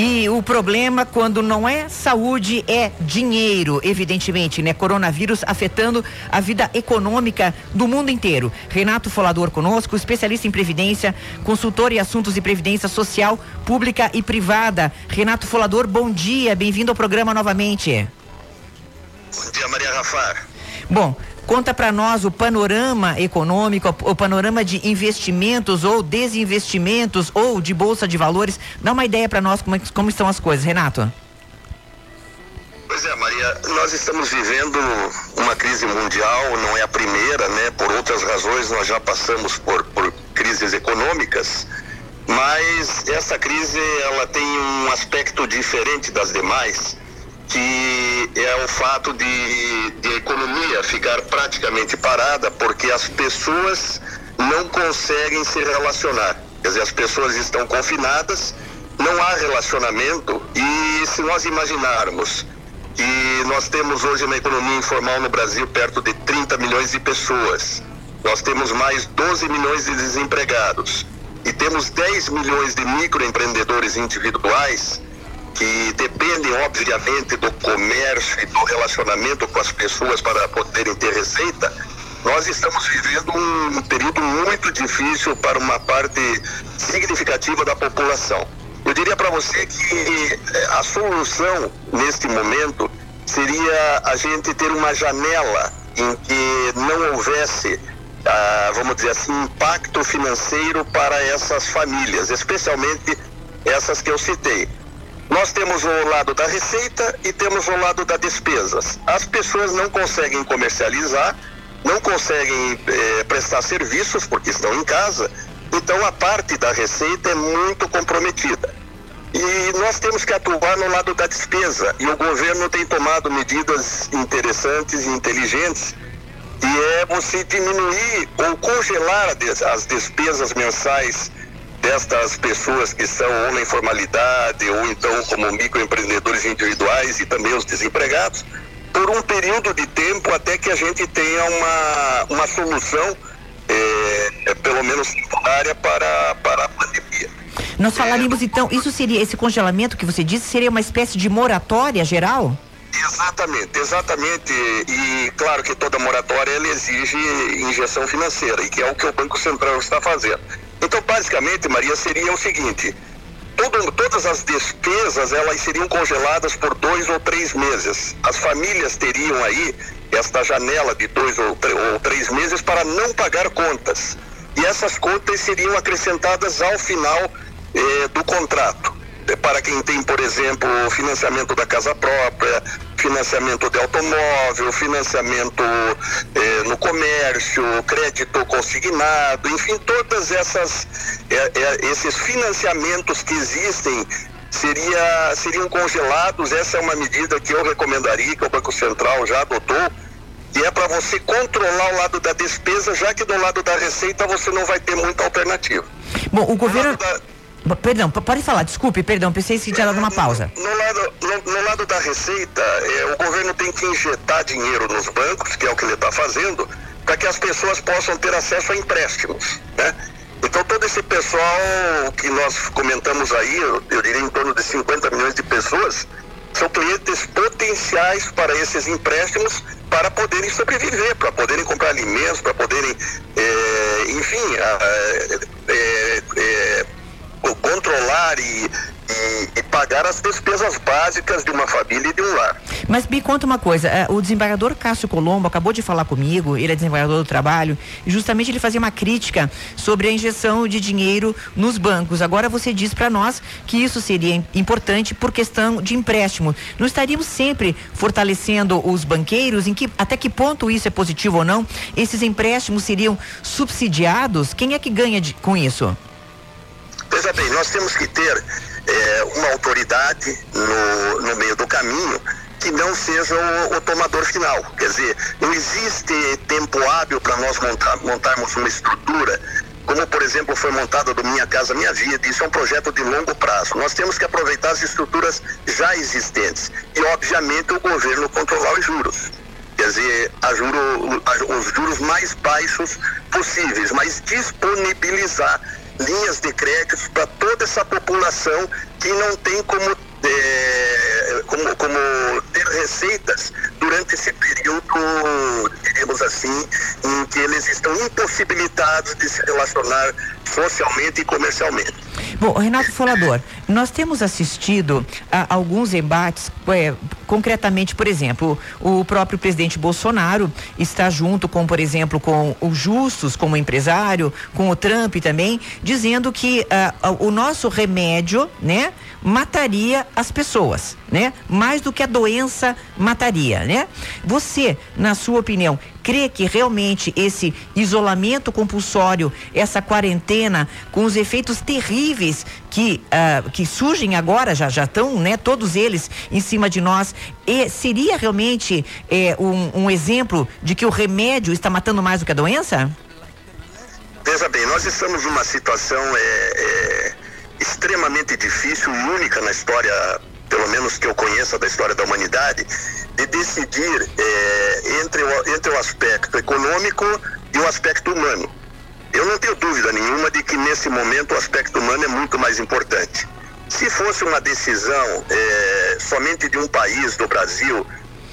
E o problema quando não é saúde é dinheiro, evidentemente, né? Coronavírus afetando a vida econômica do mundo inteiro. Renato Folador conosco, especialista em previdência, consultor em assuntos de previdência social, pública e privada. Renato Folador, bom dia, bem-vindo ao programa novamente. Bom dia, Maria Rafar. Bom, Conta para nós o panorama econômico, o panorama de investimentos ou desinvestimentos ou de bolsa de valores. Dá uma ideia para nós como, é como estão as coisas, Renato. Pois é, Maria, nós estamos vivendo uma crise mundial, não é a primeira, né? Por outras razões, nós já passamos por, por crises econômicas, mas essa crise ela tem um aspecto diferente das demais que é o fato de, de economia ficar praticamente parada porque as pessoas não conseguem se relacionar. Quer dizer, as pessoas estão confinadas, não há relacionamento e se nós imaginarmos que nós temos hoje na economia informal no Brasil perto de 30 milhões de pessoas, nós temos mais 12 milhões de desempregados e temos 10 milhões de microempreendedores individuais, que dependem, obviamente, do comércio e do relacionamento com as pessoas para poderem ter receita, nós estamos vivendo um período muito difícil para uma parte significativa da população. Eu diria para você que eh, a solução neste momento seria a gente ter uma janela em que não houvesse, ah, vamos dizer assim, impacto financeiro para essas famílias, especialmente essas que eu citei. Nós temos o lado da receita e temos o lado da despesas. As pessoas não conseguem comercializar, não conseguem eh, prestar serviços porque estão em casa, então a parte da receita é muito comprometida. E nós temos que atuar no lado da despesa, e o governo tem tomado medidas interessantes e inteligentes, e é você diminuir ou congelar as despesas mensais destas pessoas que são ou na informalidade ou então como microempreendedores individuais e também os desempregados, por um período de tempo até que a gente tenha uma, uma solução, é, pelo menos temporária, para, para a pandemia. Nós falaríamos então, isso seria, esse congelamento que você disse, seria uma espécie de moratória geral? Exatamente, exatamente. E claro que toda moratória ela exige injeção financeira, e que é o que o Banco Central está fazendo. Então, basicamente, Maria, seria o seguinte: todo, todas as despesas elas seriam congeladas por dois ou três meses. As famílias teriam aí esta janela de dois ou, ou três meses para não pagar contas. E essas contas seriam acrescentadas ao final eh, do contrato. Para quem tem, por exemplo, financiamento da casa própria, financiamento de automóvel, financiamento eh, no comércio, crédito consignado, enfim, todas essas eh, eh, esses financiamentos que existem seria, seriam congelados. Essa é uma medida que eu recomendaria, que o Banco Central já adotou, que é para você controlar o lado da despesa, já que do lado da receita você não vai ter muita alternativa. Bom, o governo. Perdão, pode falar, desculpe, perdão, pensei que tinha dado uma pausa. No, lado, no, no, lado da receita, é, o governo tem que injetar dinheiro nos bancos, que é o que ele está fazendo, para que as pessoas possam ter acesso a empréstimos. Né? Então todo esse pessoal que nós comentamos aí, eu, eu diria em torno de 50 milhões de pessoas, são clientes potenciais para esses empréstimos para poderem sobreviver, para poderem comprar alimentos, para poderem, é, enfim, é, é, controlar e, e, e, pagar as despesas básicas de uma família e de um lar. Mas me conta uma coisa, é, o desembargador Cássio Colombo acabou de falar comigo, ele é desembargador do trabalho, e justamente ele fazia uma crítica sobre a injeção de dinheiro nos bancos. Agora você diz para nós que isso seria importante por questão de empréstimo. Não estaríamos sempre fortalecendo os banqueiros? Em que até que ponto isso é positivo ou não? Esses empréstimos seriam subsidiados? Quem é que ganha de, com isso? Veja bem, nós temos que ter é, uma autoridade no, no meio do caminho que não seja o, o, tomador final. Quer dizer, não existe tempo hábil para nós montar, montarmos uma estrutura, como por exemplo foi montada do Minha Casa Minha Vida. Isso é um projeto de longo prazo. Nós temos que aproveitar as estruturas já existentes e, obviamente, o governo controlar os juros. Quer dizer, a juro, a, os juros mais baixos possíveis, mas disponibilizar linhas de créditos para toda essa população que não tem como, é, como, como ter receitas durante esse período, diríamos assim, em que eles estão impossibilitados de se relacionar socialmente e comercialmente. Bom, Renato Folador, nós temos assistido a alguns embates, é, concretamente, por exemplo, o próprio presidente Bolsonaro está junto com, por exemplo, com o Justus como empresário, com o Trump também, dizendo que uh, o nosso remédio, né, mataria as pessoas, né? Mais do que a doença mataria, né? Você, na sua opinião, crê que realmente esse isolamento compulsório, essa quarentena, com os efeitos terríveis que, uh, que surgem agora, já já estão, né, todos eles em cima de nós, e seria realmente eh, um, um exemplo de que o remédio está matando mais do que a doença? Veja bem, nós estamos numa situação é, é, extremamente difícil única na história, pelo menos que eu conheça da história da humanidade, de decidir é, entre, o, entre o aspecto econômico e o aspecto humano. Eu não tenho dúvida nenhuma de que nesse momento o aspecto humano é muito mais importante. Se fosse uma decisão é, somente de um país, do Brasil,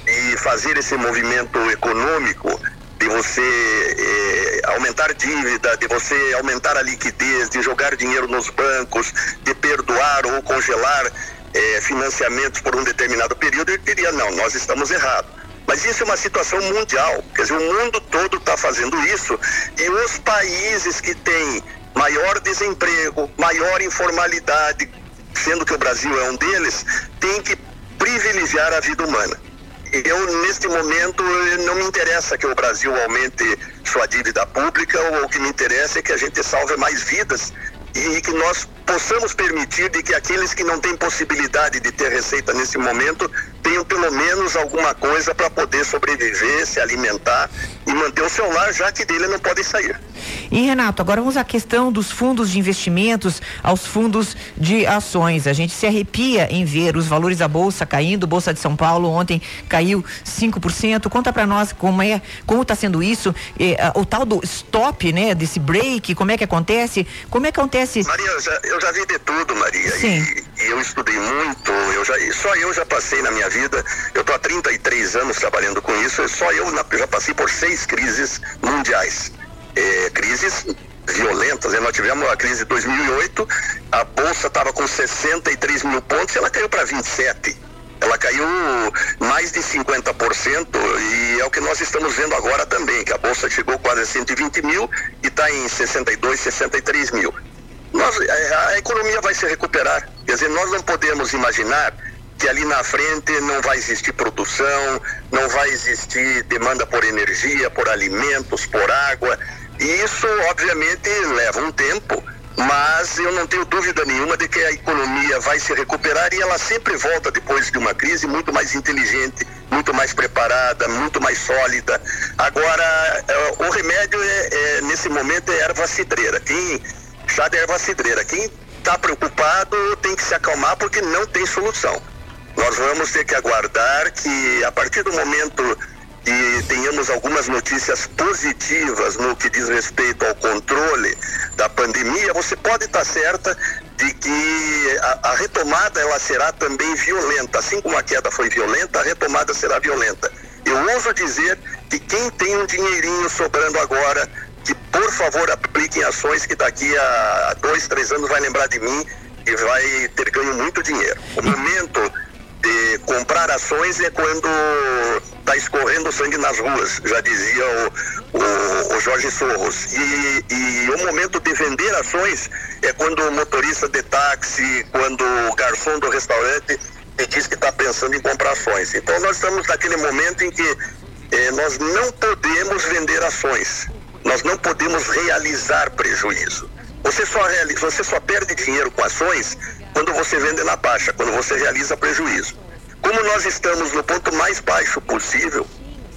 de fazer esse movimento econômico, de você é, aumentar dívida, de você aumentar a liquidez, de jogar dinheiro nos bancos, de perdoar ou congelar é, financiamentos por um determinado período, ele diria, não, nós estamos errados. Mas isso é uma situação mundial, quer dizer, o mundo todo está fazendo isso e os países que têm maior desemprego, maior informalidade, sendo que o Brasil é um deles, tem que privilegiar a vida humana. Eu, neste momento, não me interessa que o Brasil aumente sua dívida pública, o que me interessa é que a gente salve mais vidas e que nós possamos permitir de que aqueles que não têm possibilidade de ter receita nesse momento tenham pelo menos alguma coisa para poder sobreviver, se alimentar e manter o seu lar, já que dele não podem sair. E Renato, agora vamos à questão dos fundos de investimentos aos fundos de ações. A gente se arrepia em ver os valores da bolsa caindo. Bolsa de São Paulo ontem caiu 5%. Conta para nós como é, como está sendo isso, eh, o tal do stop, né, desse break, como é que acontece? Como é que acontece? Maria, eu já, eu já vi de tudo, Maria. Sim. E e eu estudei muito, eu já, só eu já passei na minha vida, eu estou há 33 anos trabalhando com isso, só eu já passei por seis crises mundiais. É, crises violentas, né? nós tivemos a crise de 2008, a bolsa estava com 63 mil pontos e ela caiu para 27. Ela caiu mais de 50% e é o que nós estamos vendo agora também, que a bolsa chegou quase a 120 mil e está em 62, 63 mil nós, é, a economia vai se recuperar. Quer dizer, nós não podemos imaginar que ali na frente não vai existir produção, não vai existir demanda por energia, por alimentos, por água. Isso, obviamente, leva um tempo, mas eu não tenho dúvida nenhuma de que a economia vai se recuperar e ela sempre volta depois de uma crise muito mais inteligente, muito mais preparada, muito mais sólida. Agora, é, o remédio é, é nesse momento é erva cidreira. Quem chá de erva cidreira. Quem está preocupado tem que se acalmar porque não tem solução. Nós vamos ter que aguardar que a partir do momento que tenhamos algumas notícias positivas no que diz respeito ao controle da pandemia, você pode estar certa de que a, a, retomada ela será também violenta, assim como a queda foi violenta, a retomada será violenta. Eu ouso dizer que quem tem um dinheirinho sobrando agora que por favor apliquem ações que daqui a dois, três anos vai lembrar de mim e vai ter ganho muito dinheiro. O momento de comprar ações é quando está escorrendo sangue nas ruas, já dizia o, o, o Jorge Sorros. E, e, o momento de vender ações é quando o motorista de táxi, quando o garçom do restaurante diz que está pensando em comprar ações. Então nós estamos naquele momento em que eh, nós não podemos vender ações nós não podemos realizar prejuízo. Você só, realiza, você só perde dinheiro com ações quando você vende na baixa, quando você realiza prejuízo. Como nós estamos no ponto mais baixo possível,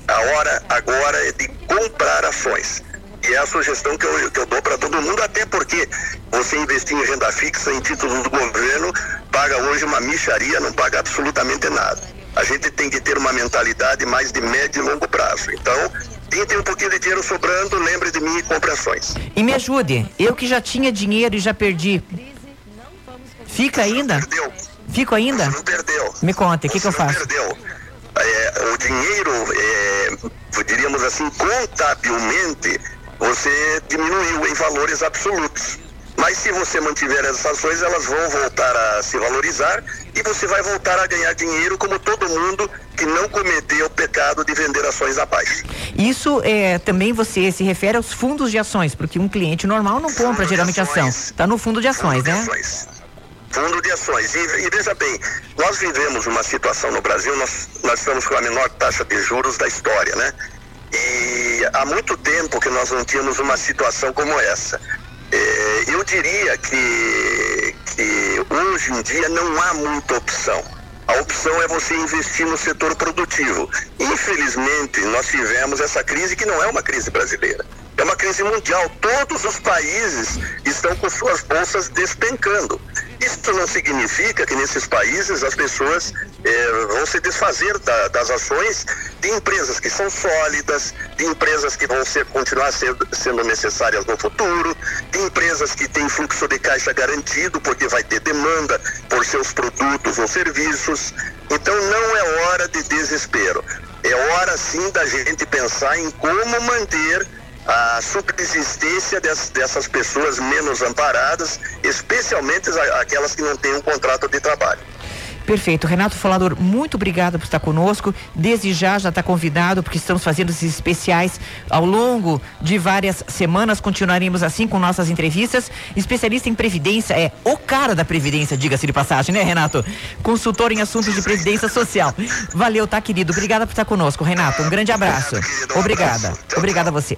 a hora agora é de comprar ações. E é a sugestão que eu, que eu dou para todo mundo, até porque você investir em renda fixa, em títulos do governo, paga hoje uma micharia, não paga absolutamente nada. A gente tem que ter uma mentalidade mais de médio e longo prazo. Então, quem tem um pouquinho de dinheiro sobrando, lembre de mim e compre ações. E me ajude, eu que já tinha dinheiro e já perdi. Fica ainda? Perdeu. Fico ainda? Você não perdeu. Me conta, o que, que eu faço? Perdeu. É, o dinheiro, é, diríamos assim, contabilmente, você diminuiu em valores absolutos. Mas se você mantiver essas ações, elas vão voltar a se valorizar e você vai voltar a ganhar dinheiro como todo mundo que não cometeu o pecado de vender ações abaixo. Isso é, também você se refere aos fundos de ações, porque um cliente normal não compra fundo geralmente ação. Está no fundo de ações, fundo né? De ações. Fundo de ações. E, e, veja bem, nós vivemos uma situação no Brasil, nós, nós estamos com a menor taxa de juros da história, né? E há muito tempo que nós não tínhamos uma situação como essa. É, eu diria que, que hoje em dia não há muita opção. A opção é você investir no setor produtivo. Infelizmente, nós tivemos essa crise que não é uma crise brasileira. É uma crise mundial. Todos os países estão com suas bolsas despencando. Isso não significa que nesses países as pessoas eh, vão se desfazer da, das ações de empresas que são sólidas, de empresas que vão ser, continuar sendo, sendo necessárias no futuro, de empresas que têm fluxo de caixa garantido, porque vai ter demanda por seus produtos ou serviços. Então não é hora de desespero. É hora sim da gente pensar em como manter a subsistência dessas, dessas pessoas menos amparadas, especialmente aquelas que não têm um contrato de trabalho. Perfeito. Renato Falador, muito obrigada por estar conosco. Desde já já está convidado, porque estamos fazendo esses especiais ao longo de várias semanas. Continuaremos assim com nossas entrevistas. Especialista em Previdência é o cara da Previdência, diga-se de passagem, né, Renato? Consultor em assuntos de Previdência Social. Valeu, tá, querido? Obrigada por estar conosco, Renato. Um grande abraço. Obrigada. Obrigada a você.